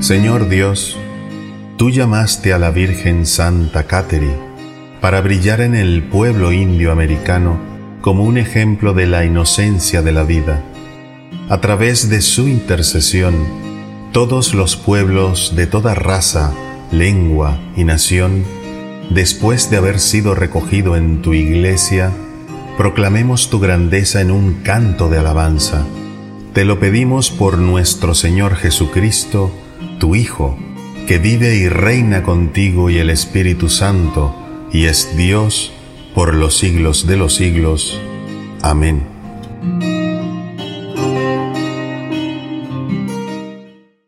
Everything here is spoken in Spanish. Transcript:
Señor Dios, tú llamaste a la Virgen Santa Cateri para brillar en el pueblo indio americano como un ejemplo de la inocencia de la vida. A través de su intercesión, todos los pueblos de toda raza, lengua y nación, después de haber sido recogido en tu iglesia, proclamemos tu grandeza en un canto de alabanza. Te lo pedimos por nuestro Señor Jesucristo, tu Hijo, que vive y reina contigo y el Espíritu Santo, y es Dios por los siglos de los siglos. Amén.